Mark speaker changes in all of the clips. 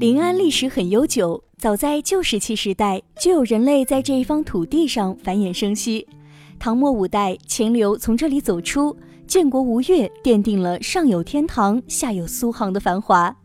Speaker 1: 临安历史很悠久，早在旧石器时代就有人类在这一方土地上繁衍生息。唐末五代，钱镠从这里走出，建国吴越，奠定了上有天堂，下有苏杭的繁华。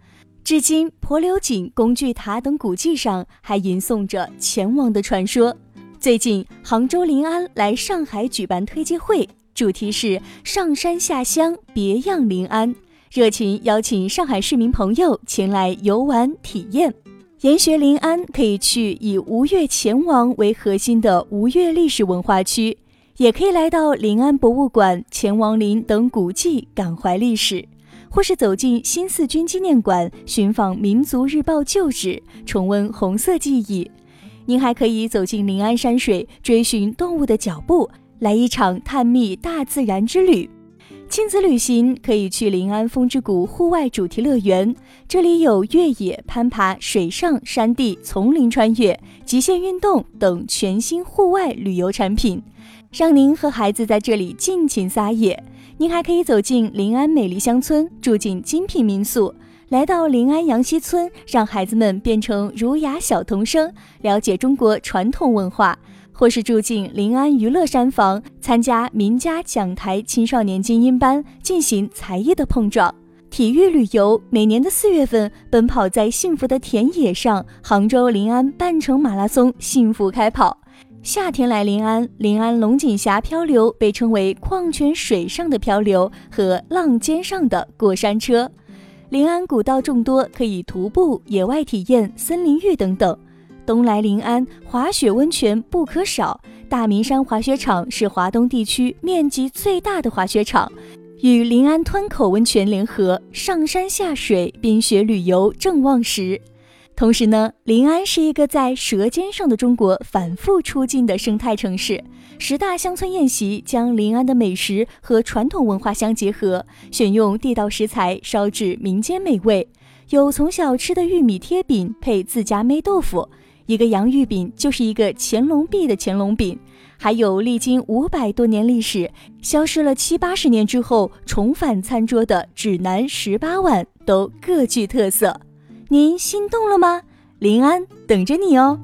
Speaker 1: 至今，婆留井、工具塔等古迹上还吟诵着钱王的传说。最近，杭州临安来上海举办推介会，主题是上山下乡，别样临安，热情邀请上海市民朋友前来游玩体验。研学临安，可以去以吴越钱王为核心的吴越历史文化区，也可以来到临安博物馆、钱王陵等古迹感怀历史。或是走进新四军纪念馆，寻访《民族日报》旧址，重温红色记忆。您还可以走进临安山水，追寻动物的脚步，来一场探秘大自然之旅。亲子旅行可以去临安风之谷户外主题乐园，这里有越野、攀爬、水上、山地、丛林穿越、极限运动等全新户外旅游产品，让您和孩子在这里尽情撒野。您还可以走进临安美丽乡村，住进精品民宿；来到临安杨溪村，让孩子们变成儒雅小童声，了解中国传统文化；或是住进临安娱乐山房，参加名家讲台青少年精英班，进行才艺的碰撞。体育旅游，每年的四月份，奔跑在幸福的田野上，杭州临安半程马拉松幸福开跑。夏天来临安，临安龙井峡漂流被称为矿泉水上的漂流和浪尖上的过山车。临安古道众多，可以徒步、野外体验、森林浴等等。东来临安，滑雪温泉不可少。大明山滑雪场是华东地区面积最大的滑雪场，与临安湍口温泉联合，上山下水，冰雪旅游正旺时。同时呢，临安是一个在舌尖上的中国反复出镜的生态城市。十大乡村宴席将临安的美食和传统文化相结合，选用地道食材烧制民间美味。有从小吃的玉米贴饼配自家焖豆腐，一个洋芋饼就是一个乾隆币的乾隆饼。还有历经五百多年历史，消失了七八十年之后重返餐桌的指南十八碗，都各具特色。您心动了吗？临安等着你哦。